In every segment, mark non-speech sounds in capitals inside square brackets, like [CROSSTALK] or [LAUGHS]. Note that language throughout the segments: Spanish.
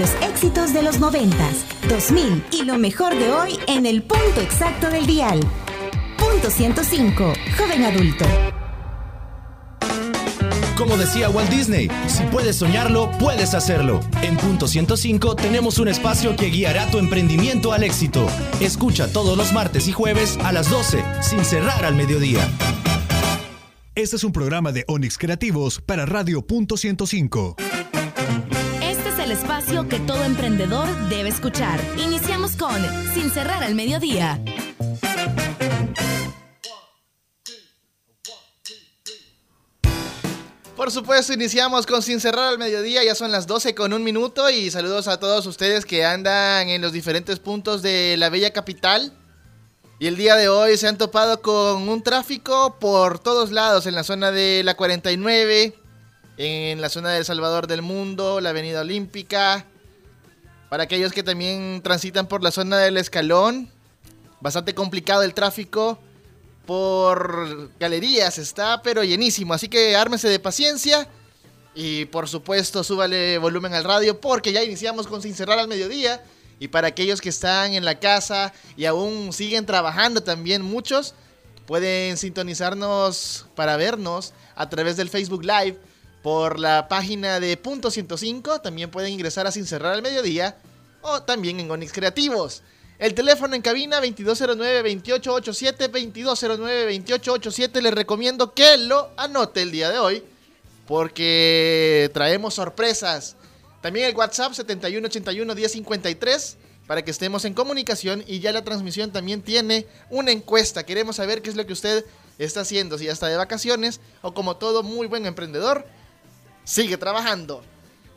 Los éxitos de los 90, 2000 y lo mejor de hoy en el punto exacto del dial. Punto 105, joven adulto. Como decía Walt Disney, si puedes soñarlo, puedes hacerlo. En Punto 105 tenemos un espacio que guiará tu emprendimiento al éxito. Escucha todos los martes y jueves a las 12, sin cerrar al mediodía. Este es un programa de Onix Creativos para Radio Punto 105. El espacio que todo emprendedor debe escuchar. Iniciamos con Sin cerrar al mediodía. Por supuesto, iniciamos con Sin Cerrar al Mediodía, ya son las 12 con un minuto y saludos a todos ustedes que andan en los diferentes puntos de la bella capital. Y el día de hoy se han topado con un tráfico por todos lados, en la zona de la 49, en la zona del Salvador del Mundo, la Avenida Olímpica. Para aquellos que también transitan por la zona del Escalón, bastante complicado el tráfico. Por galerías, está pero llenísimo, así que ármese de paciencia y por supuesto súbale volumen al radio porque ya iniciamos con Sin Cerrar al Mediodía. Y para aquellos que están en la casa y aún siguen trabajando también muchos, pueden sintonizarnos para vernos a través del Facebook Live por la página de Punto 105, también pueden ingresar a Sin Cerrar al Mediodía o también en Onix Creativos. El teléfono en cabina 2209-2887, 2209-2887. Les recomiendo que lo anote el día de hoy porque traemos sorpresas. También el WhatsApp 7181-1053 para que estemos en comunicación y ya la transmisión también tiene una encuesta. Queremos saber qué es lo que usted está haciendo, si ya está de vacaciones o como todo muy buen emprendedor, sigue trabajando.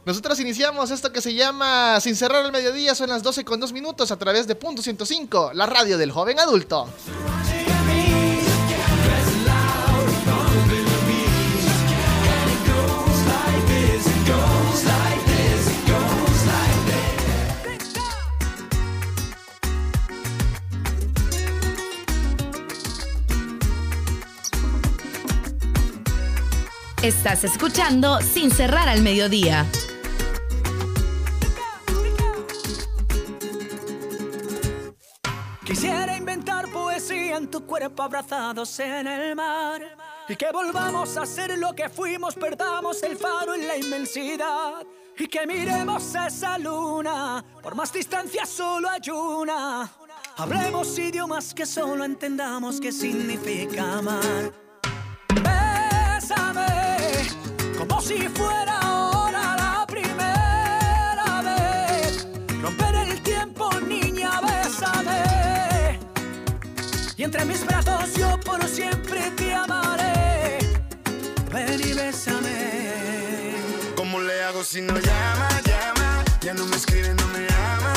Nosotros iniciamos esto que se llama Sin cerrar el mediodía, son las 12 con 2 minutos a través de Punto 105, la radio del joven adulto. Estás escuchando Sin cerrar al mediodía. Quisiera inventar poesía en tu cuerpo abrazados en el mar. Y que volvamos a ser lo que fuimos, perdamos el faro en la inmensidad. Y que miremos esa luna, por más distancia solo hay una. Hablemos idiomas que solo entendamos qué significa amar. Bésame, si fuera ahora la primera vez. Romper el tiempo, niña, bésame. Y entre mis brazos yo por siempre te amaré. Ven y bésame. ¿Cómo le hago si no llama, llama? Ya no me escribe, no me ama.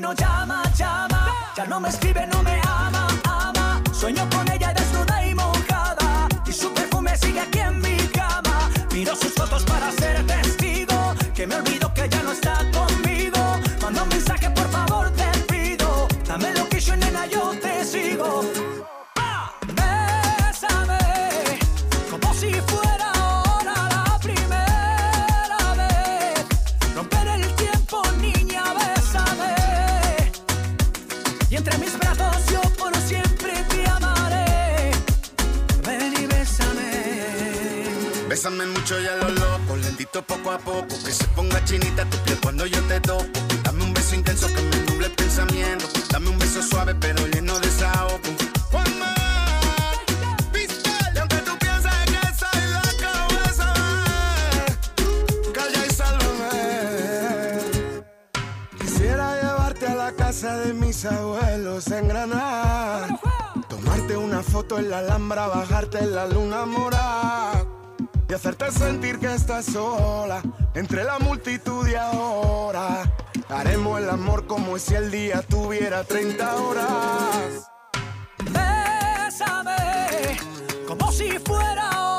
No llama, llama? Ya no me escribe, no me ama, ama. Sueño con ella desnuda y mojada. Y su perfume sigue aquí en mi cama. Miro sus fotos para ser testigo. Que me olvido poco a poco. Que se ponga chinita tu piel cuando yo te toco. Dame un beso intenso que me nuble el pensamiento. Dame un beso suave pero lleno de la casa de mis abuelos en Granada. Tomarte una foto en la Alhambra, bajarte en la luna morada. Y hacerte sentir que estás sola entre la multitud y ahora. Haremos el amor como si el día tuviera 30 horas. Bésame, como si fuera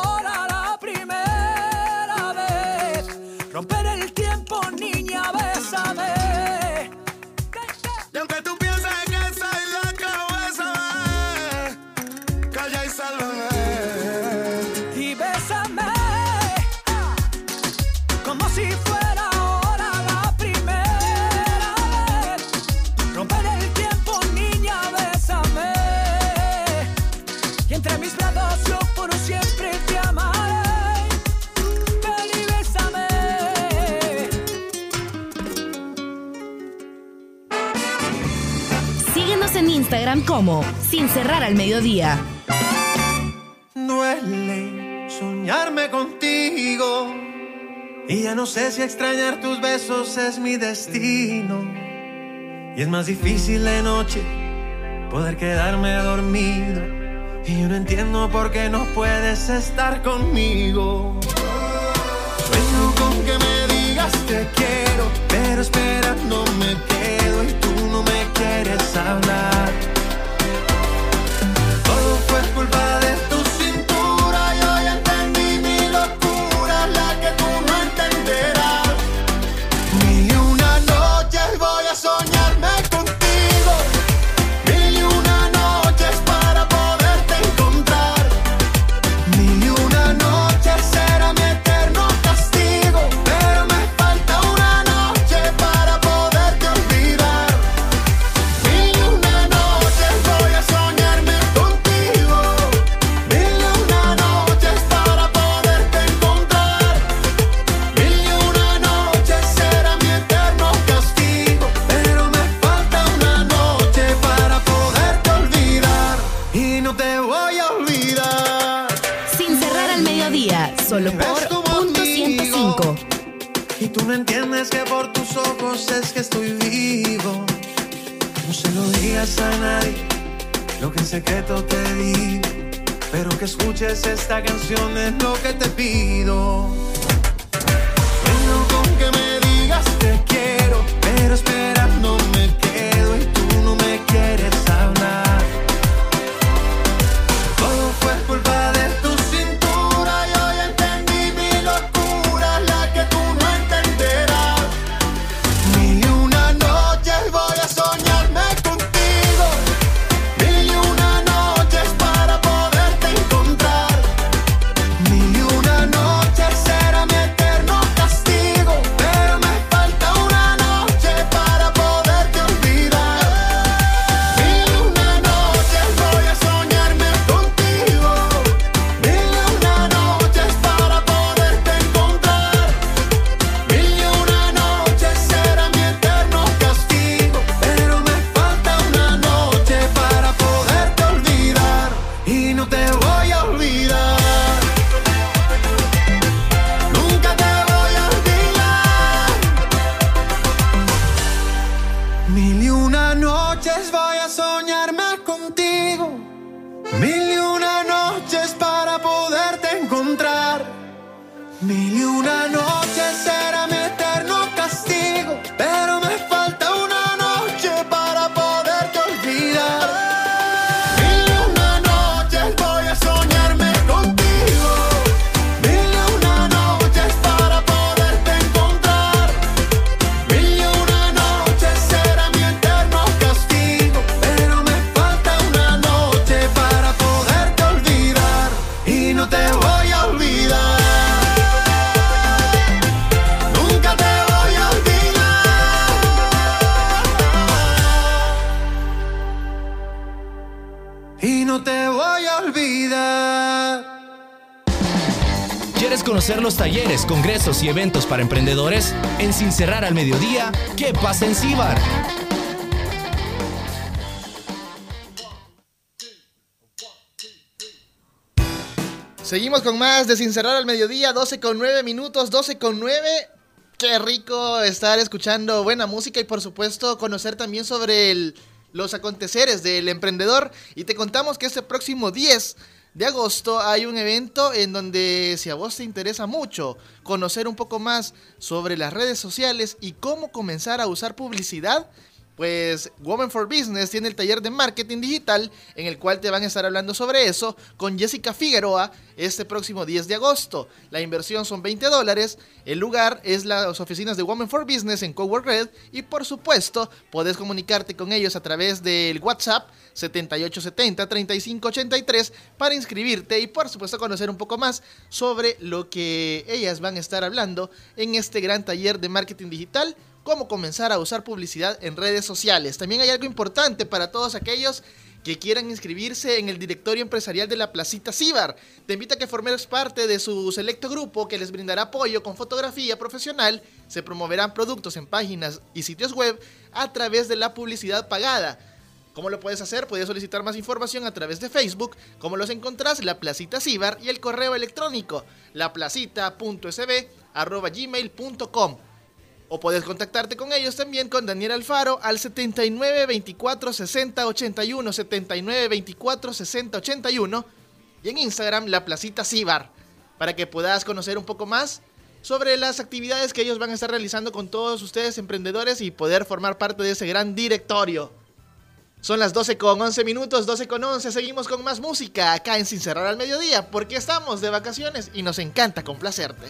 como Sin Cerrar al Mediodía. Duele soñarme contigo. Y ya no sé si extrañar tus besos es mi destino. Y es más difícil de noche poder quedarme dormido. Y yo no entiendo por qué no puedes estar conmigo. Sueño con que me digas te quiero, pero espera, no me quedo y tú no me quieres hablar. Esta canción es lo que te pido. Congresos y eventos para emprendedores? En Sin Cerrar al Mediodía, ¿qué pasa en Cibar? Seguimos con más de Sin Cerrar al Mediodía, 12 con 9 minutos, 12 con 9. Qué rico estar escuchando buena música y por supuesto conocer también sobre los aconteceres del emprendedor. Y te contamos que este próximo 10 de agosto hay un evento en donde si a vos te interesa mucho conocer un poco más sobre las redes sociales y cómo comenzar a usar publicidad, pues Women for Business tiene el taller de marketing digital en el cual te van a estar hablando sobre eso con Jessica Figueroa este próximo 10 de agosto. La inversión son 20 dólares, el lugar es las oficinas de Women for Business en Cowork Red y por supuesto puedes comunicarte con ellos a través del WhatsApp 7870-3583 para inscribirte y por supuesto conocer un poco más sobre lo que ellas van a estar hablando en este gran taller de marketing digital cómo comenzar a usar publicidad en redes sociales. También hay algo importante para todos aquellos que quieran inscribirse en el directorio empresarial de la Placita Cibar. Te invito a que formes parte de su selecto grupo que les brindará apoyo con fotografía profesional. Se promoverán productos en páginas y sitios web a través de la publicidad pagada. ¿Cómo lo puedes hacer? Puedes solicitar más información a través de Facebook, como los encontrás, la Placita Cibar y el correo electrónico laplacita.sb.gmail.com o puedes contactarte con ellos también con Daniel Alfaro al 79 24 60 81, 79 24 60 81 y en Instagram la Placita Cibar para que puedas conocer un poco más sobre las actividades que ellos van a estar realizando con todos ustedes emprendedores y poder formar parte de ese gran directorio. Son las 12 con 11 minutos, 12 con 11, seguimos con más música acá en Sin Cerrar al Mediodía porque estamos de vacaciones y nos encanta complacerte.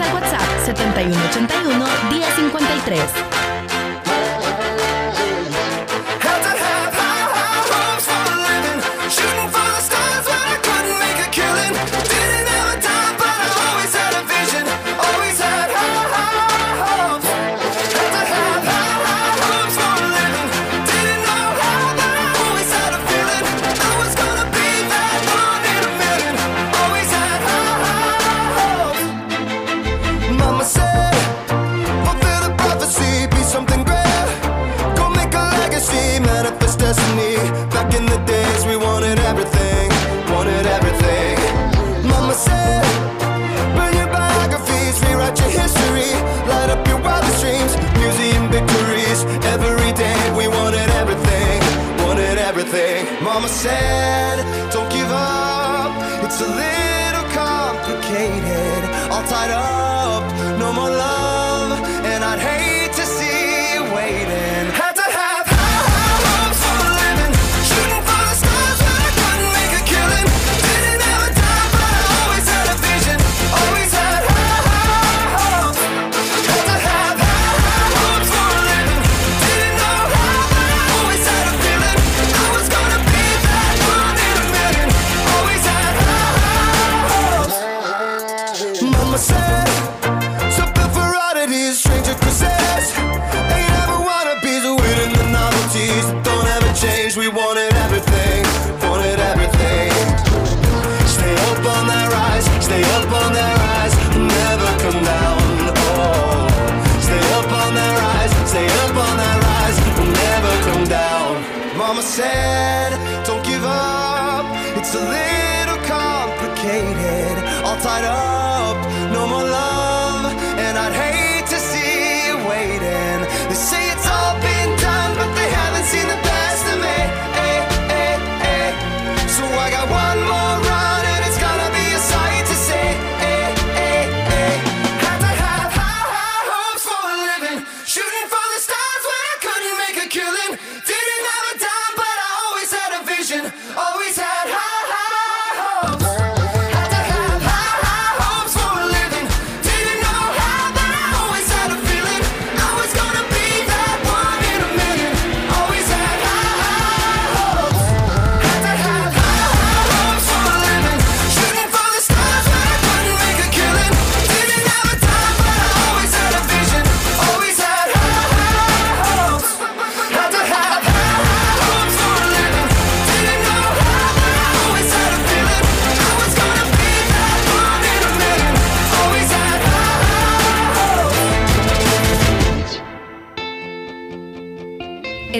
al WhatsApp 7181 1053.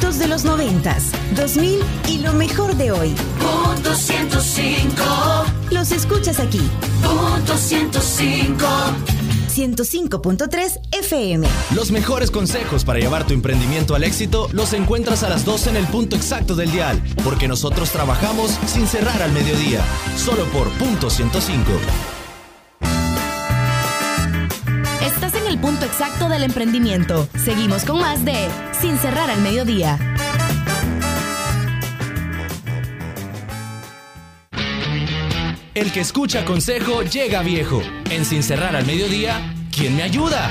Éxitos de los noventas, 2000 y lo mejor de hoy. Punto 105. Los escuchas aquí. Punto 105. 105.3 FM. Los mejores consejos para llevar tu emprendimiento al éxito los encuentras a las 12 en el punto exacto del dial, porque nosotros trabajamos sin cerrar al mediodía, solo por punto 105. El punto exacto del emprendimiento. Seguimos con más de Sin cerrar al mediodía. El que escucha consejo llega viejo. En Sin cerrar al mediodía, ¿quién me ayuda?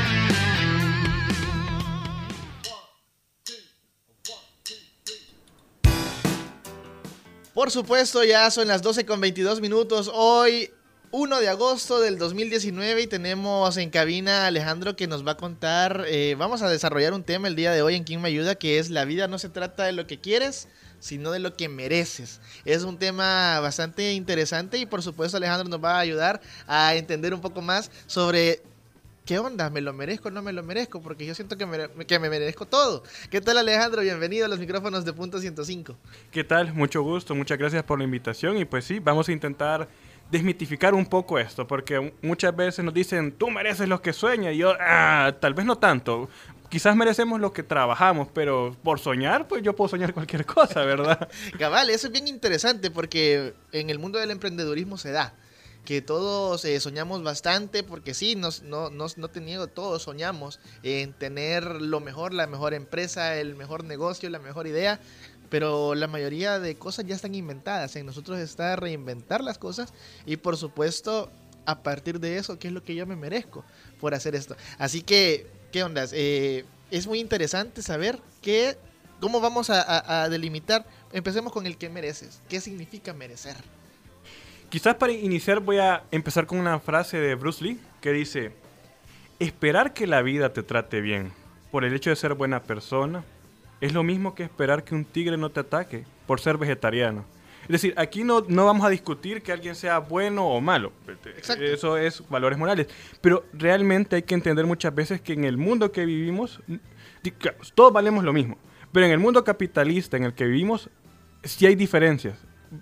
Por supuesto, ya son las 12 con 22 minutos. Hoy, 1 de agosto del 2019, y tenemos en cabina a Alejandro que nos va a contar. eh, vamos a desarrollar un tema el día de hoy en Quién Me Ayuda, que es la vida no se trata de lo que quieres, sino de lo que mereces. Es un tema bastante interesante y, por supuesto, Alejandro nos va a ayudar a entender un poco más sobre. ¿Qué onda? ¿Me lo merezco o no me lo merezco? Porque yo siento que me, que me merezco todo. ¿Qué tal Alejandro? Bienvenido a los micrófonos de Punto 105. ¿Qué tal? Mucho gusto, muchas gracias por la invitación y pues sí, vamos a intentar desmitificar un poco esto, porque muchas veces nos dicen, tú mereces lo que sueñas, y yo, ah, tal vez no tanto. Quizás merecemos lo que trabajamos, pero por soñar, pues yo puedo soñar cualquier [LAUGHS] cosa, ¿verdad? [LAUGHS] Cabal, eso es bien interesante porque en el mundo del emprendedurismo se da que todos eh, soñamos bastante, porque sí, nos, no, no, no te niego, todos soñamos en tener lo mejor, la mejor empresa, el mejor negocio, la mejor idea, pero la mayoría de cosas ya están inventadas. En nosotros está reinventar las cosas y por supuesto a partir de eso, ¿qué es lo que yo me merezco por hacer esto? Así que, ¿qué ondas? Eh, es muy interesante saber qué, cómo vamos a, a- delimitar. Empecemos con el que mereces. ¿Qué significa merecer? Quizás para iniciar voy a empezar con una frase de Bruce Lee que dice, esperar que la vida te trate bien por el hecho de ser buena persona es lo mismo que esperar que un tigre no te ataque por ser vegetariano. Es decir, aquí no, no vamos a discutir que alguien sea bueno o malo. Eso es valores morales. Pero realmente hay que entender muchas veces que en el mundo que vivimos, todos valemos lo mismo. Pero en el mundo capitalista en el que vivimos, sí hay diferencias.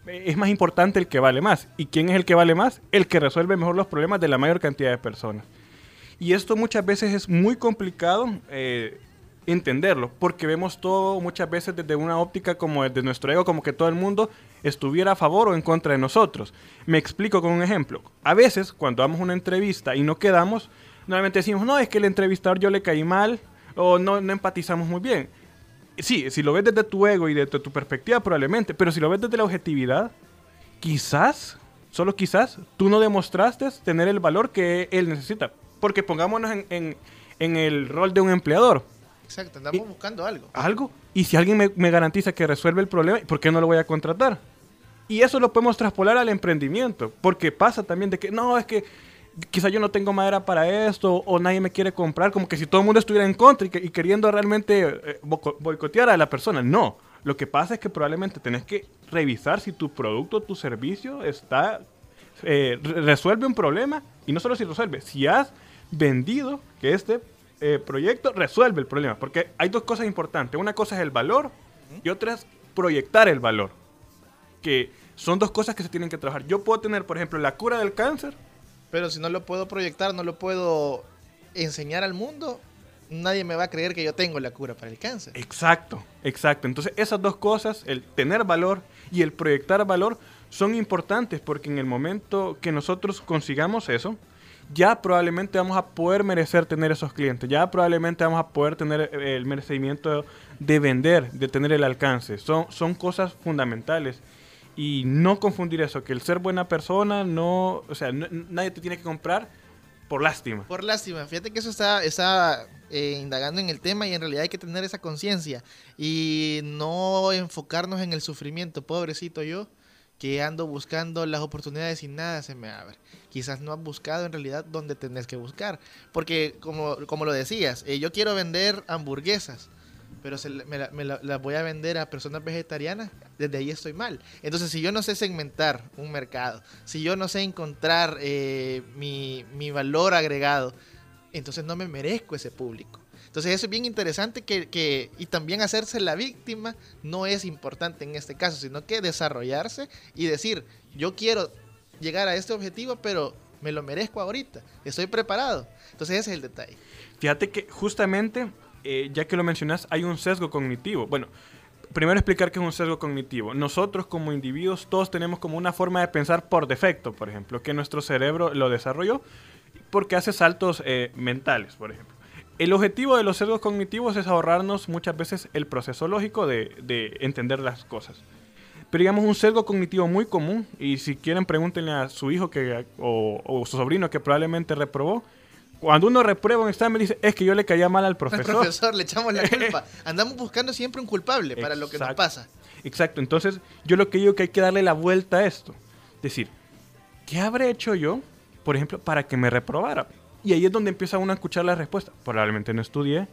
Es más importante el que vale más. ¿Y quién es el que vale más? El que resuelve mejor los problemas de la mayor cantidad de personas. Y esto muchas veces es muy complicado eh, entenderlo, porque vemos todo muchas veces desde una óptica como desde nuestro ego, como que todo el mundo estuviera a favor o en contra de nosotros. Me explico con un ejemplo. A veces, cuando damos una entrevista y no quedamos, normalmente decimos, no, es que el entrevistador yo le caí mal o no, no empatizamos muy bien. Sí, si lo ves desde tu ego y desde tu perspectiva, probablemente, pero si lo ves desde la objetividad, quizás, solo quizás, tú no demostraste tener el valor que él necesita. Porque pongámonos en, el rol de un empleador. Exacto, andamos buscando algo. Algo. Y si alguien me, me garantiza que resuelve el problema, ¿por qué no lo voy a contratar? Y eso lo podemos traspolar al emprendimiento. Porque pasa también de que, no, es que quizá yo no tengo madera para esto o nadie me quiere comprar. Como que si todo el mundo estuviera en contra y, que- y queriendo realmente eh, boicotear a la persona. No. Lo que pasa es que probablemente tenés que revisar si tu producto, tu servicio está eh, re- resuelve un problema y no solo si resuelve, si has vendido que este eh, proyecto resuelve el problema, porque hay dos cosas importantes, una cosa es el valor y otra es proyectar el valor, que son dos cosas que se tienen que trabajar. Yo puedo tener, por ejemplo, la cura del cáncer, Pero si no lo puedo proyectar, no lo puedo enseñar al mundo, nadie me va a creer que yo tengo la cura para el cáncer. Exacto, exacto. Entonces esas dos cosas, el tener valor y el proyectar valor, son importantes porque en el momento que nosotros consigamos eso, ya probablemente vamos a poder merecer tener esos clientes, ya probablemente vamos a poder tener eh, el merecimiento de vender, de tener el alcance. Son, son cosas fundamentales. Y no confundir eso, que el ser buena persona, no, o sea, nadie te tiene que comprar por lástima. Por lástima, fíjate que eso está, está eh, indagando en el tema y en realidad hay que tener esa conciencia y no enfocarnos en el sufrimiento. Pobrecito yo, que ando buscando las oportunidades y nada se me abre. Quizás no has buscado en realidad donde tenés que buscar. Porque como, como lo decías, eh, yo quiero vender hamburguesas, pero se me la- las voy a vender a personas vegetarianas, desde ahí estoy mal. Entonces, si yo no sé segmentar un mercado, si yo no sé encontrar eh, mi, mi valor agregado, entonces no me merezco ese público. Entonces eso es bien interesante que, que- y también hacerse la víctima no es importante en este caso, sino que desarrollarse y decir, yo quiero llegar a este objetivo, pero me lo merezco ahorita, estoy preparado. Entonces ese es el detalle. Fíjate que justamente, eh, ya que lo mencionas, hay un sesgo cognitivo. Bueno, primero explicar qué es un sesgo cognitivo. Nosotros como individuos, todos tenemos como una forma de pensar por defecto, por ejemplo, que nuestro cerebro lo desarrolló porque hace saltos eh, mentales, por ejemplo. El objetivo de los sesgos cognitivos es ahorrarnos muchas veces el proceso lógico de, de entender las cosas. Pero digamos un sesgo cognitivo muy común, y si quieren pregúntenle a su hijo que, o, o su sobrino que probablemente reprobó, cuando uno reprueba un examen dice, es que yo le caía mal al Al profesor. profesor le echamos la [LAUGHS] culpa. Andamos buscando siempre un culpable para lo que nos pasa. Exacto, entonces yo lo que digo que hay que darle la vuelta a esto. Decir, ¿qué habré hecho yo, por ejemplo, para que me reprobara? Y ahí es donde empieza uno a escuchar la respuesta. Probablemente no estudié,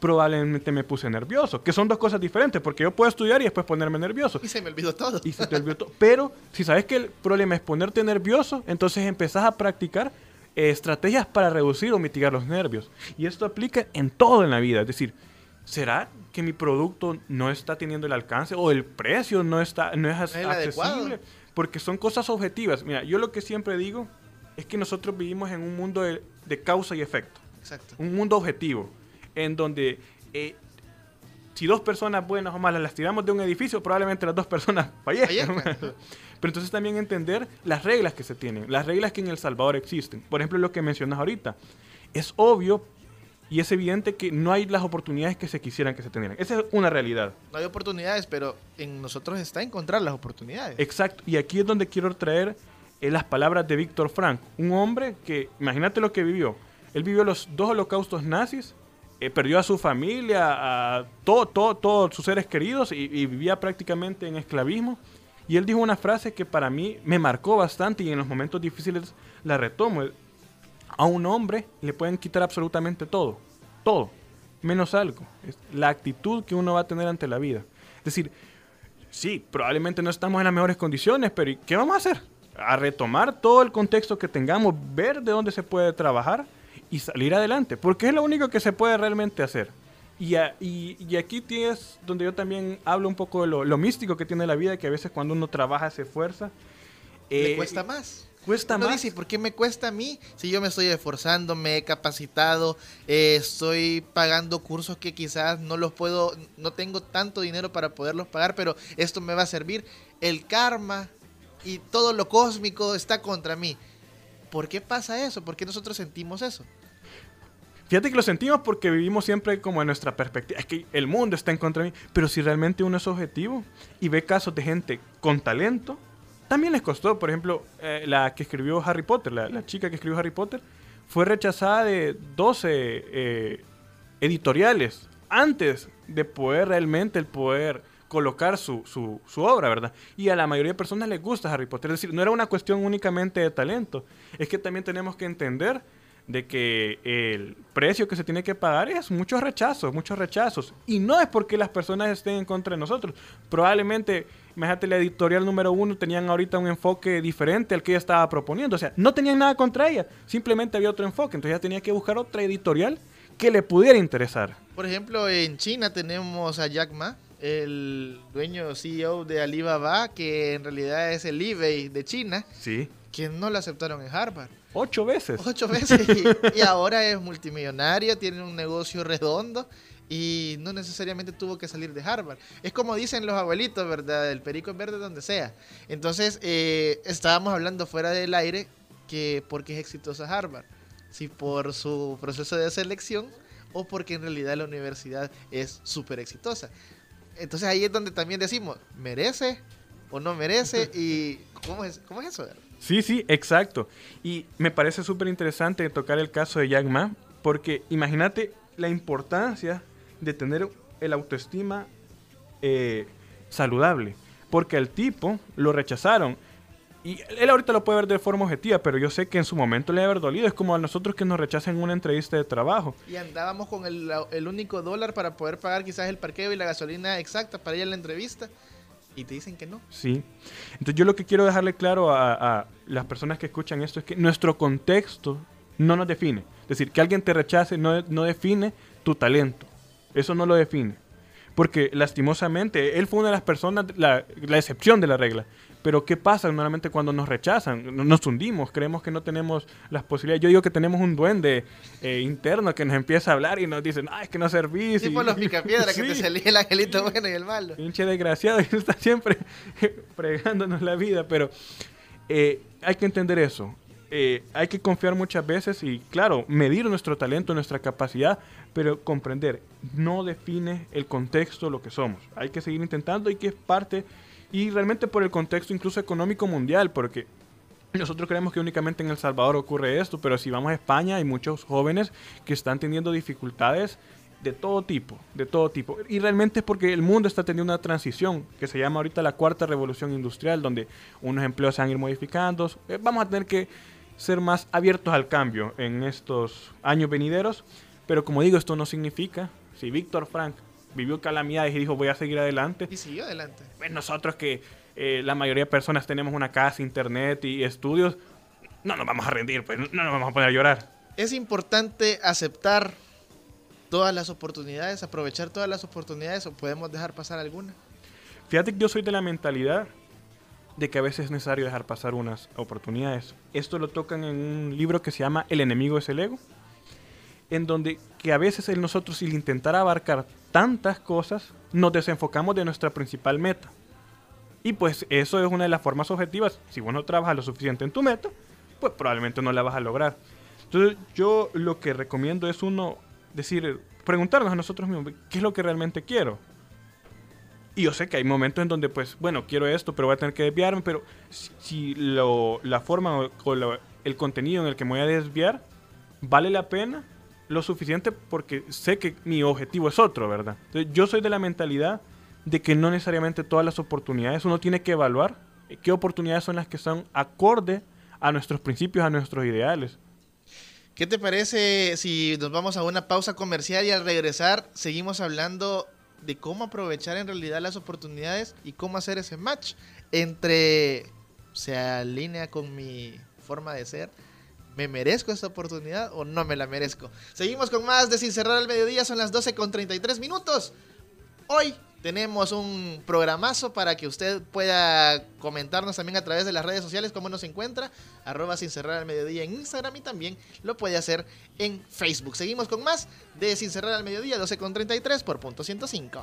probablemente me puse nervioso, que son dos cosas diferentes, porque yo puedo estudiar y después ponerme nervioso. Y se me olvidó todo. Y se te olvidó todo. Pero si sabes que el problema es ponerte nervioso, entonces empezás a practicar eh, estrategias para reducir o mitigar los nervios. Y esto aplica en todo en la vida. Es decir, ¿será que mi producto no está teniendo el alcance o el precio no, está, no es es adecuado. accesible? Porque son cosas objetivas. Mira, yo lo que siempre digo es que nosotros vivimos en un mundo de, de causa y efecto. Exacto. Un mundo objetivo, en donde eh, si dos personas buenas o malas las tiramos de un edificio, probablemente las dos personas [LAUGHS] fallezcan. [LAUGHS] Pero entonces también entender las reglas que se tienen, las reglas que en El Salvador existen. Por ejemplo, lo que mencionas ahorita. Es obvio y es evidente que no hay las oportunidades que se quisieran que se tuvieran. Esa es una realidad. No hay oportunidades, pero en nosotros está encontrar las oportunidades. Exacto. Y aquí es donde quiero traer eh, las palabras de Víctor Frank, un hombre que, imagínate lo que vivió. Él vivió los dos holocaustos nazis, eh, perdió a su familia, a todo, todo, todos sus seres queridos y, y vivía prácticamente en esclavismo. Y él dijo una frase que para mí me marcó bastante y en los momentos difíciles la retomo. A un hombre le pueden quitar absolutamente todo, todo, menos algo. Es la actitud que uno va a tener ante la vida. Es decir, sí, probablemente no estamos en las mejores condiciones, pero ¿y ¿qué vamos a hacer? A retomar todo el contexto que tengamos, ver de dónde se puede trabajar y salir adelante, porque es lo único que se puede realmente hacer. Y, a- y- y aquí tienes donde yo también hablo un poco de lo, lo místico que tiene la vida, que a veces cuando uno trabaja se esfuerza. Le eh, cuesta más. Cuesta Uno más. dice, ¿por qué me cuesta a mí? Si yo me estoy esforzando, me he capacitado, eh, estoy pagando cursos que quizás no los puedo, no tengo tanto dinero para poderlos pagar, pero esto me va a servir. El karma y todo lo cósmico está contra mí. ¿Por qué pasa eso? ¿Por qué nosotros sentimos eso? Fíjate que lo sentimos porque vivimos siempre como en nuestra perspectiva. Es que el mundo está en contra de mí. Pero si realmente uno es objetivo y ve casos de gente con talento, también les costó. Por ejemplo, eh, la que escribió Harry Potter, la, chica que escribió Harry Potter, fue rechazada de 12 eh, editoriales antes de poder realmente el poder colocar su, su, su obra, ¿verdad? Y a la mayoría de personas les gusta Harry Potter. Es decir, no era una cuestión únicamente de talento. Es que también tenemos que entender de que el precio que se tiene que pagar es muchos rechazos, muchos rechazos. Y no es porque las personas estén en contra de nosotros. Probablemente, imagínate, la editorial número uno tenían ahorita un enfoque diferente al que ella estaba proponiendo. O sea, no tenían nada contra ella, simplemente había otro enfoque. Entonces ella tenía que buscar otra editorial que le pudiera interesar. Por ejemplo, en China tenemos a Jack Ma, el dueño CEO de Alibaba, que en realidad es el eBay de China, Sí. que no lo aceptaron en Harvard. Ocho veces. Ocho veces. Y, y ahora es multimillonario, tiene un negocio redondo y no necesariamente tuvo que salir de Harvard. Es como dicen los abuelitos, ¿verdad? El perico es verde donde sea. Entonces, eh, estábamos hablando fuera del aire que por qué es exitosa Harvard. Si por su proceso de selección o porque en realidad la universidad es súper exitosa. Entonces ahí es donde también decimos, ¿merece o no merece? ¿Y cómo es, cómo es eso? Sí, sí, exacto. Y me parece súper interesante tocar el caso de Jack Ma, porque imagínate la importancia de tener el autoestima eh, saludable. Porque al tipo lo rechazaron. Y él ahorita lo puede ver de forma objetiva, pero yo sé que en su momento le debe haber dolido. Es como a nosotros que nos rechacen en una entrevista de trabajo. Y andábamos con el, el único dólar para poder pagar quizás el parqueo y la gasolina exacta para ir a la entrevista. Y te dicen que no. Sí. Entonces yo lo que quiero dejarle claro a, a las personas que escuchan esto es que nuestro contexto no nos define. Es decir, que alguien te rechace no, no define tu talento. Eso no lo define. Porque lastimosamente, él fue una de las personas, la, la excepción de la regla. Pero ¿qué pasa normalmente cuando nos rechazan? Nos hundimos, creemos que no tenemos las posibilidades. Yo digo que tenemos un duende eh, interno que nos empieza a hablar y nos dice, ah, es que no servís. Tipo y- los picapiedra que [LAUGHS] te Sí. salía el angelito bueno y el malo. Pinche desgraciado, [LAUGHS] y está siempre [LAUGHS] fregándonos la vida, pero eh, hay que entender eso. Eh, hay que confiar muchas veces y, claro, medir nuestro talento, nuestra capacidad, pero comprender, no define el contexto lo que somos. Hay que seguir intentando y que es parte, y realmente por el contexto incluso económico mundial, porque nosotros creemos que únicamente en El Salvador ocurre esto, pero si vamos a España hay muchos jóvenes que están teniendo dificultades de todo tipo, de todo tipo. Y realmente es porque el mundo está teniendo una transición que se llama ahorita la cuarta revolución industrial, donde unos empleos se van a ir modificando. Eh, Vamos a tener que ser más abiertos al cambio en estos años venideros, pero como digo, esto no significa, si Víctor Frank vivió calamidades y dijo voy a seguir adelante, Y siguió adelante. pues nosotros que eh, la mayoría de personas tenemos una casa, internet y estudios, no nos vamos a rendir, pues no nos vamos a poner a llorar. Es importante aceptar todas las oportunidades, aprovechar todas las oportunidades o podemos dejar pasar alguna. Fíjate que yo soy de la mentalidad de que a veces es necesario dejar pasar unas oportunidades. Esto lo tocan en un libro que se llama El enemigo es el ego, en donde que a veces en nosotros al intentar abarcar tantas cosas, nos desenfocamos de nuestra principal meta. Y pues eso es una de las formas objetivas. Si vos no trabajas lo suficiente en tu meta, pues probablemente no la vas a lograr. Entonces yo lo que recomiendo es uno decir, preguntarnos a nosotros mismos, ¿qué es lo que realmente quiero? Y yo sé que hay momentos en donde, pues, bueno, quiero esto, pero voy a tener que desviarme, pero si, lo, la forma o, el contenido en el que me voy a desviar vale la pena lo suficiente porque sé que mi objetivo es otro, ¿verdad? Yo soy de la mentalidad de que no necesariamente todas las oportunidades uno tiene que evaluar qué oportunidades son las que son acorde a nuestros principios, a nuestros ideales. ¿Qué te parece si nos vamos a una pausa comercial y al regresar seguimos hablando de cómo aprovechar en realidad las oportunidades y cómo hacer ese match entre se alinea con mi forma de ser? ¿Me merezco esta oportunidad o no me la merezco? Seguimos con más de Sin Cerrar al Mediodía, son las 12 con 33 minutos. Hoy tenemos un programazo para que usted pueda comentarnos también a través de las redes sociales cómo nos encuentra, arroba sin cerrar al mediodía en Instagram y también lo puede hacer en Facebook. Seguimos con más de Sin Cerrar al Mediodía, 12 con 33 por punto 105.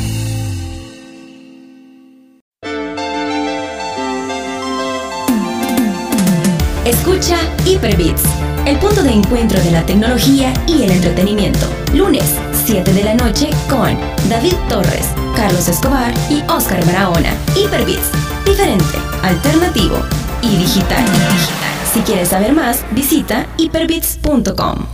Escucha Hyperbits, el punto de encuentro de la tecnología y el entretenimiento. Lunes, 7 de la noche con David Torres, Carlos Escobar y Oscar Barahona. Hyperbits, diferente, alternativo y digital. Si quieres saber más, visita hyperbits.com.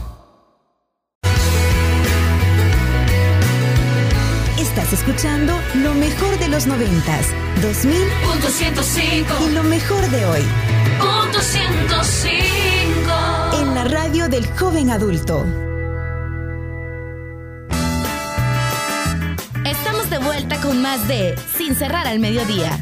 Estás escuchando lo mejor de los 90s, 2000.105 y lo mejor de hoy. Punto 105. En la radio del joven adulto. Estamos de vuelta con más de Sin cerrar al mediodía.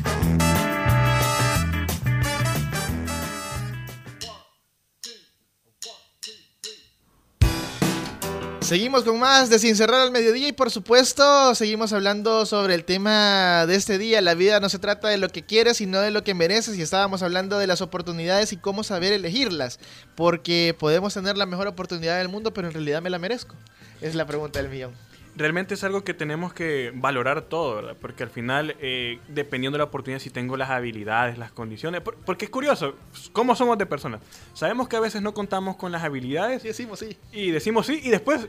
Seguimos con más de Sin Cerrar al Mediodía y por supuesto seguimos hablando sobre el tema de este día. La vida no se trata de lo que quieres, sino de lo que mereces y estábamos hablando de las oportunidades y cómo saber elegirlas. Porque podemos tener la mejor oportunidad del mundo, pero en realidad me la merezco. Es la pregunta del millón. Realmente es algo que tenemos que valorar todo, ¿verdad? Porque al final, eh, dependiendo de la oportunidad, si tengo las habilidades, las condiciones. por- porque es curioso, ¿cómo somos de personas? Sabemos que a veces no contamos con las habilidades. Y decimos sí. Y decimos sí, y después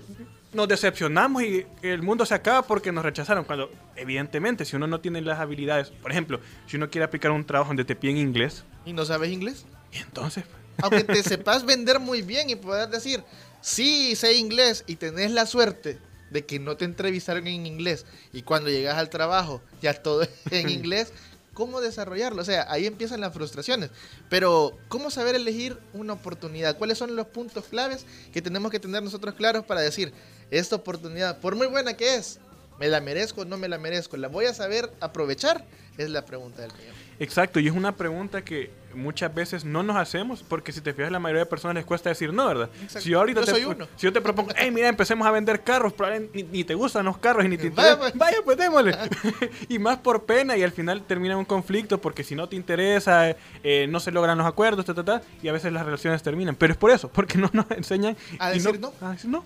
nos decepcionamos y el mundo se acaba porque nos rechazaron. Cuando, evidentemente, si uno no tiene las habilidades, por ejemplo, si uno quiere aplicar un trabajo donde te piden inglés, ¿Y no sabes inglés? y entonces, Aunque te [LAUGHS] sepas vender muy bien y puedas decir, sí, sé inglés y tenés la suerte de que no te entrevistaron en inglés y cuando llegas al trabajo ya todo es [LAUGHS] en inglés, ¿cómo desarrollarlo? O sea, ahí empiezan las frustraciones. Pero, ¿cómo saber elegir una oportunidad? ¿Cuáles son los puntos claves que tenemos que tener nosotros claros para decir, esta oportunidad, por muy buena que es, ¿me la merezco o no me la merezco? ¿La voy a saber aprovechar? Es la pregunta del millón. Exacto, y es una pregunta que muchas veces no nos hacemos porque si te fijas la mayoría de personas les cuesta decir no, ¿verdad? Exacto. Si yo ahorita Yo te, soy uno. si yo te propongo, hey, mira, empecemos a vender carros, probablemente ni, ni te gustan los carros y ni te [LAUGHS] Vaya, pues. Vaya, pues démosle. [LAUGHS] [LAUGHS] y más por pena y al final termina un conflicto porque si no te interesa, eh, no se logran los acuerdos, ta, ta, ta, y a veces las relaciones terminan. Pero es por eso, porque no nos enseñan A decir no. A decir no.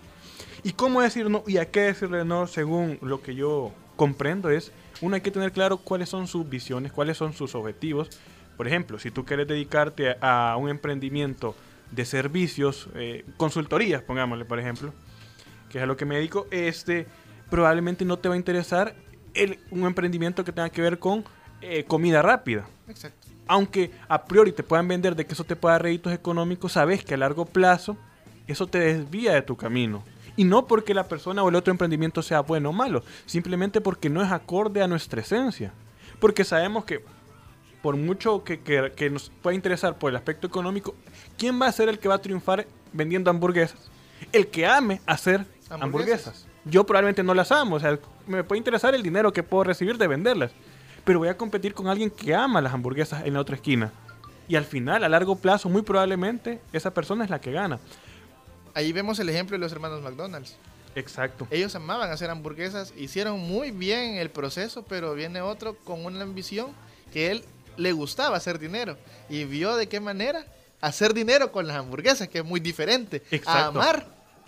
¿Y cómo decir no? ¿Y a qué decirle no? Según lo que yo comprendo es, uno hay que tener claro cuáles son sus visiones, cuáles son sus objetivos. Por ejemplo, si tú quieres dedicarte a, a un emprendimiento de servicios, eh, consultorías, pongámosle, por ejemplo, que es a lo que me dedico, este, probablemente no te va a interesar el- un emprendimiento que tenga que ver con eh, comida rápida Exacto. aunque a priori te puedan vender de que eso te pueda dar réditos económicos, sabes que a largo plazo eso te desvía de tu camino. Y no porque la persona o el otro emprendimiento sea bueno o malo, simplemente porque no es acorde a nuestra esencia. Porque sabemos que por mucho que, que- que nos pueda interesar por el aspecto económico, ¿quién va a ser el que va a triunfar vendiendo hamburguesas? El que ame hacer Hamburguesas. hamburguesas. Yo probablemente no las amo, o sea, me puede interesar el dinero que puedo recibir de venderlas, pero voy a competir con alguien que ama las hamburguesas en la otra esquina. Y al final, a largo plazo, muy probablemente esa persona es la que gana. Ahí vemos el ejemplo de los hermanos McDonald's. Exacto. Ellos amaban hacer hamburguesas, hicieron muy bien el proceso, pero viene otro con una ambición que él le gustaba hacer dinero y vio de qué manera hacer dinero con las hamburguesas, que es muy diferente a amar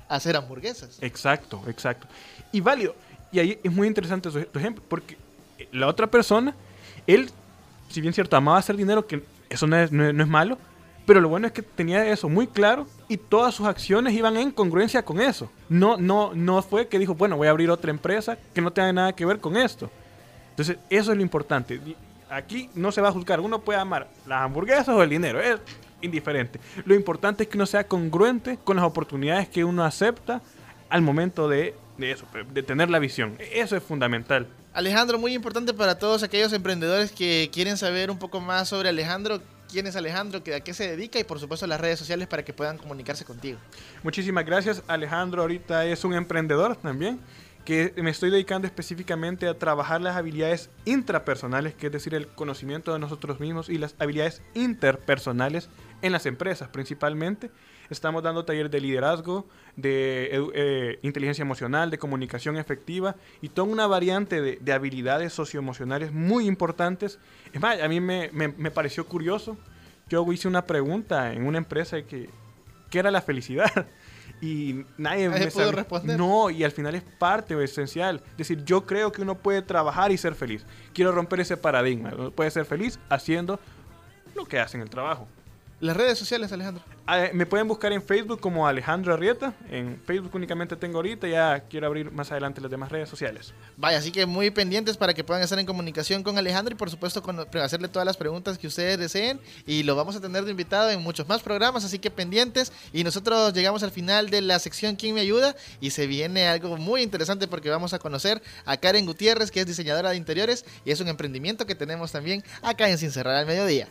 hacer hamburguesas. Exacto, exacto. Y válido. Y ahí es muy interesante tu ejemplo, porque la otra persona, él, si bien cierto, amaba hacer dinero, que eso no es, no es- no es malo, pero lo bueno es que tenía eso muy claro y todas sus acciones iban en congruencia con eso. No, no, no fue que dijo, bueno, voy a abrir otra empresa que no tenga nada que ver con esto. Entonces, eso es lo importante. Aquí no se va a juzgar. Uno puede amar las hamburguesas o el dinero. Es indiferente. Lo importante es que uno sea congruente con las oportunidades que uno acepta al momento de, de eso, de tener la visión. Eso es fundamental. Alejandro, muy importante para todos aquellos emprendedores que quieren saber un poco más sobre Alejandro, quién es Alejandro, a qué se dedica y por supuesto las redes sociales para que puedan comunicarse contigo. Muchísimas gracias. Alejandro ahorita es un emprendedor también, que me estoy dedicando específicamente a trabajar las habilidades intrapersonales, que es decir, el conocimiento de nosotros mismos y las habilidades interpersonales en las empresas principalmente. Estamos dando talleres de liderazgo, de eh, inteligencia emocional, de comunicación efectiva y toda una variante de, de habilidades socioemocionales muy importantes. Es más, a mí me, me- me pareció curioso. Yo hice una pregunta en una empresa de que, ¿qué era la felicidad? [LAUGHS] Y nadie, Nadie me pudo sabe- responder. No, y al final es parte esencial. Es decir, yo creo que uno puede trabajar y ser feliz. Quiero romper ese paradigma. Uno puede ser feliz haciendo lo que hace en el trabajo. Las redes sociales, Alejandro. Ah, me pueden buscar en Facebook como Alejandro Arrieta. En Facebook únicamente tengo ahorita, ya quiero abrir más adelante las demás redes sociales. Vaya, así que muy pendientes para que puedan estar en comunicación con Alejandro y por supuesto con, hacerle todas las preguntas que ustedes deseen y lo vamos a tener de invitado en muchos más programas, así que pendientes y nosotros llegamos al final de la sección ¿Quién me ayuda? y se viene algo muy interesante porque vamos a conocer a Karen Gutiérrez que es diseñadora de interiores y es un emprendimiento que tenemos también acá en Sin Cerrar al Mediodía.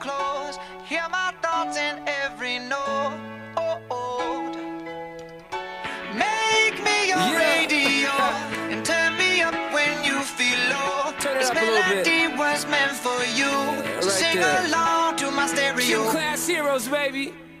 Close. Hear my thoughts in every note. Oh, oh. Make me your Yeah. radio [LAUGHS] and turn me up when you feel low. Turn it this up a little bit. melody was meant for you. So right sing there. along to my stereo. Q class heroes, baby.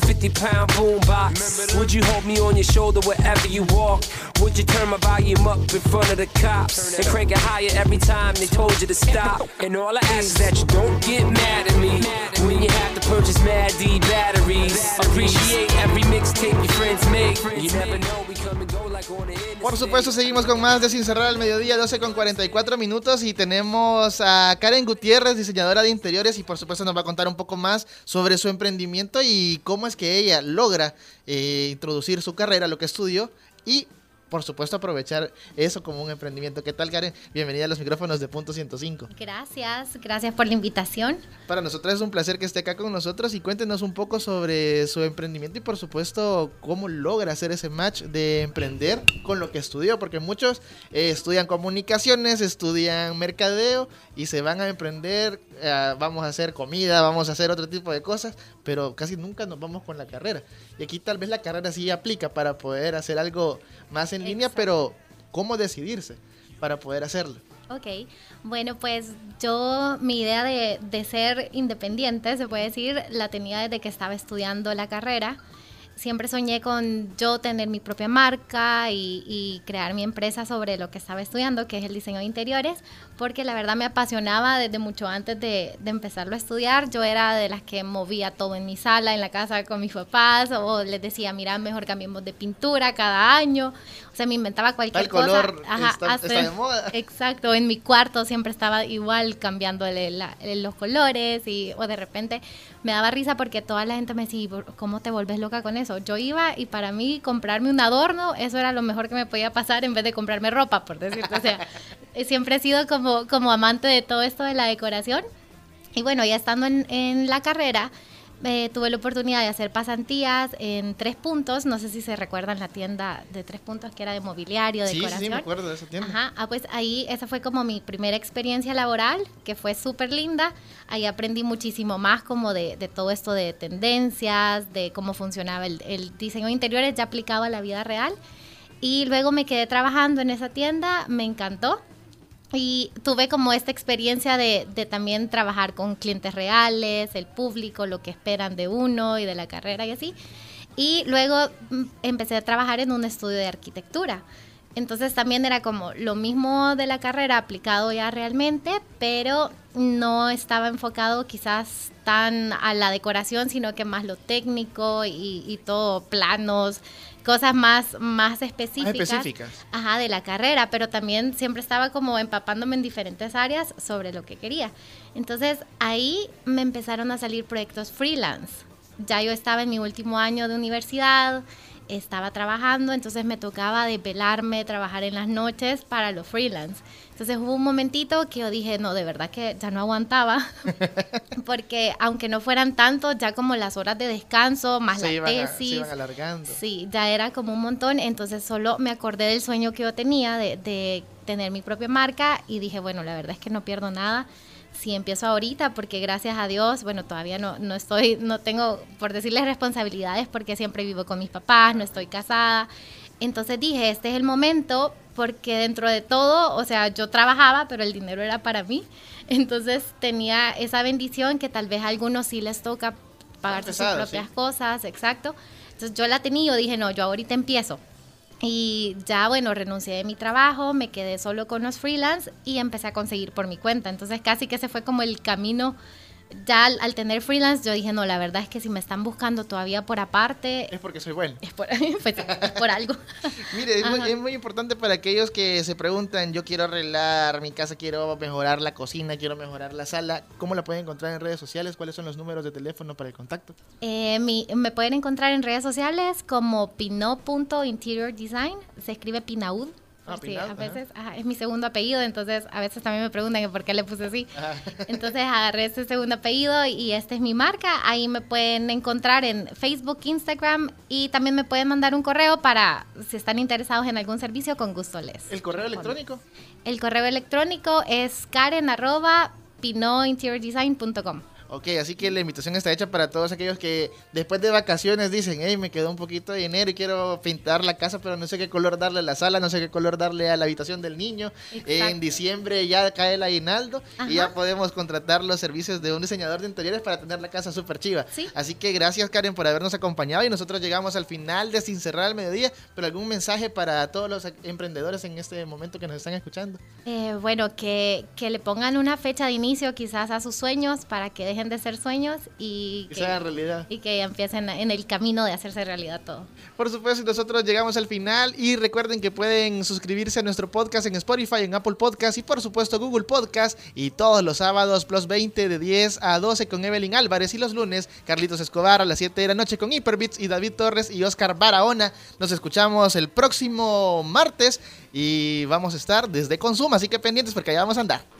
50 pound boombox, would you hold me on your shoulder wherever you walk? Would you turn my volume up in front of the cops and crank it higher every time they told you to stop? And all I ask is that you don't get mad at me when you have to purchase Mad D batteries. Appreciate every mixtape your friends make. You never know, we come and go like on the Por supuesto, seguimos con más de Sin Cerrar al Mediodía, 12 con 44 minutos y tenemos a Karen Gutiérrez, diseñadora de interiores y por supuesto nos va a contar un poco más sobre su emprendimiento y cómo es que ella logra eh, introducir su carrera, lo que estudió y por supuesto aprovechar eso como un emprendimiento. ¿Qué tal Karen? Bienvenida a los micrófonos de Punto 105. Gracias, gracias por la invitación. Para nosotros es un placer que esté acá con nosotros y cuéntenos un poco sobre su emprendimiento y por supuesto cómo logra hacer ese match de emprender con lo que estudió, porque muchos eh, estudian comunicaciones, estudian mercadeo y se van a emprender, eh, vamos a hacer comida, vamos a hacer otro tipo de cosas, pero casi nunca nos vamos con la carrera. Y aquí tal vez la carrera sí aplica para poder hacer algo más en línea, pero ¿cómo decidirse para poder hacerlo? Ok, bueno, pues yo mi idea de, de ser independiente, se puede decir, la tenía desde que estaba estudiando la carrera. Siempre soñé con yo tener mi propia marca y, y crear mi empresa sobre lo que estaba estudiando, que es el diseño de interiores, porque la verdad me apasionaba desde mucho antes de, de empezarlo a estudiar. Yo era de las que movía todo en mi sala, en la casa con mis papás, o les decía, mira, mejor cambiemos de pintura cada año. O sea, me inventaba cualquier Tal color cosa. está- está de moda. [LAUGHS] Exacto, en mi cuarto siempre estaba igual cambiándole la- los colores y o de repente me daba risa porque toda la gente me decía, "¿Y por- ¿cómo te volves loca con eso? Yo iba y para mí comprarme un adorno, eso era lo mejor que me podía pasar en vez de comprarme ropa, por decirte. O sea, eh, [LAUGHS] siempre he sido como, como amante de todo esto de la decoración. Y bueno, ya estando en, en la carrera, eh, tuve la oportunidad de hacer pasantías en Tres Puntos. No sé si se recuerdan la tienda de Tres Puntos que era de mobiliario, Sí, sí, decoración. sí, me acuerdo de esa tienda. Ajá, ah, pues ahí esa fue como mi primera experiencia laboral, que fue súper linda. Ahí aprendí muchísimo más como de, de todo esto de tendencias, de cómo funcionaba el, el diseño de interiores ya aplicado a la vida real. Y luego me quedé trabajando en esa tienda, me encantó. Y tuve como esta experiencia de, también trabajar con clientes reales, el público, lo que esperan de uno y de la carrera y así. Y luego mm, empecé a trabajar en un estudio de arquitectura Entonces también era como lo mismo de la carrera aplicado ya realmente, pero no estaba enfocado quizás tan a la decoración, sino que más lo técnico y todo, planos, cosas más, más específicas, específicas. Ajá, de la carrera, pero también siempre estaba como empapándome en diferentes áreas sobre lo que quería. Entonces ahí me empezaron a salir proyectos freelance. Ya yo estaba en mi último año de universidad, estaba trabajando, entonces me tocaba desvelarme, trabajar en las noches para los freelance. Entonces hubo un momentito que yo dije, no, de verdad que ya no aguantaba, [LAUGHS] [LAUGHS] porque aunque no fueran tantos, ya como las horas de descanso, más se, la iban a- se tesis, iban alargando. Sí, ya era como un montón, entonces solo me acordé del sueño que yo tenía de, de tener mi propia marca y dije, bueno, la verdad es que no pierdo nada si empiezo ahorita, porque gracias a Dios, bueno, todavía no, no estoy, no tengo, por decirles responsabilidades, porque siempre vivo con mis papás, no estoy casada. Entonces dije, este es el momento, porque dentro de todo, o sea, yo trabajaba, pero el dinero era para mí. Entonces tenía esa bendición que tal vez a algunos sí les toca pagarse sus propias sí. cosas, exacto. Entonces yo la tenía y yo dije, no, yo ahorita empiezo. Y ya, bueno, renuncié de mi trabajo, me quedé solo con los freelance y empecé a conseguir por mi cuenta. Entonces casi que ese fue como el camino. Ya al, al tener freelance, yo dije, no, la verdad es que si me están buscando todavía por aparte, Es porque soy bueno. es por, [LAUGHS] pues, es por algo. [LAUGHS] Mire, es muy, Ajá. es muy importante para aquellos que se preguntan, yo quiero arreglar mi casa, quiero mejorar la cocina, quiero mejorar la sala. ¿Cómo la pueden encontrar en redes sociales? ¿Cuáles son los números de teléfono para el contacto? Eh, mi- me pueden encontrar en redes sociales como pino.interiordesign. Se escribe Pinaud. Ah, a veces ajá, es mi segundo apellido, entonces a veces también me preguntan que por qué le puse así. Ajá. [LAUGHS] Entonces agarré este segundo apellido y esta es mi marca. Ahí me pueden encontrar en Facebook, Instagram y también me pueden mandar un correo para si están interesados en algún servicio, con gusto les. ¿El correo electrónico? El correo electrónico es karen arroba pinointeriordesign.com. Ok, así que la invitación está hecha para todos aquellos que después de vacaciones dicen, hey, me quedó un poquito de dinero y quiero pintar la casa, pero no sé qué color darle a la sala, no sé qué color darle a la habitación del niño. Exacto. En diciembre ya cae el aguinaldo y ya podemos contratar los servicios de un diseñador de interiores para tener la casa súper chiva. Sí. Así que gracias Karen por habernos acompañado y nosotros llegamos al final de Sin Cerrar al Mediodía, pero algún mensaje para todos los emprendedores en este momento que nos están escuchando. Eh, bueno, que, que le pongan una fecha de inicio quizás a sus sueños para que dejen de ser sueños y Que se hagan realidad. y que empiecen en el camino de hacerse realidad todo. Por supuesto, y nosotros llegamos al final y recuerden que pueden suscribirse a nuestro podcast en Spotify, en Apple Podcast y por supuesto Google Podcast y todos los sábados plus 20 de 10 a 12 con Evelyn Álvarez y los lunes Carlitos Escobar a las 7 de la noche con Hyperbits y David Torres y Oscar Barahona. Nos escuchamos el próximo martes y vamos a estar desde Consuma, así que pendientes porque allá vamos a andar.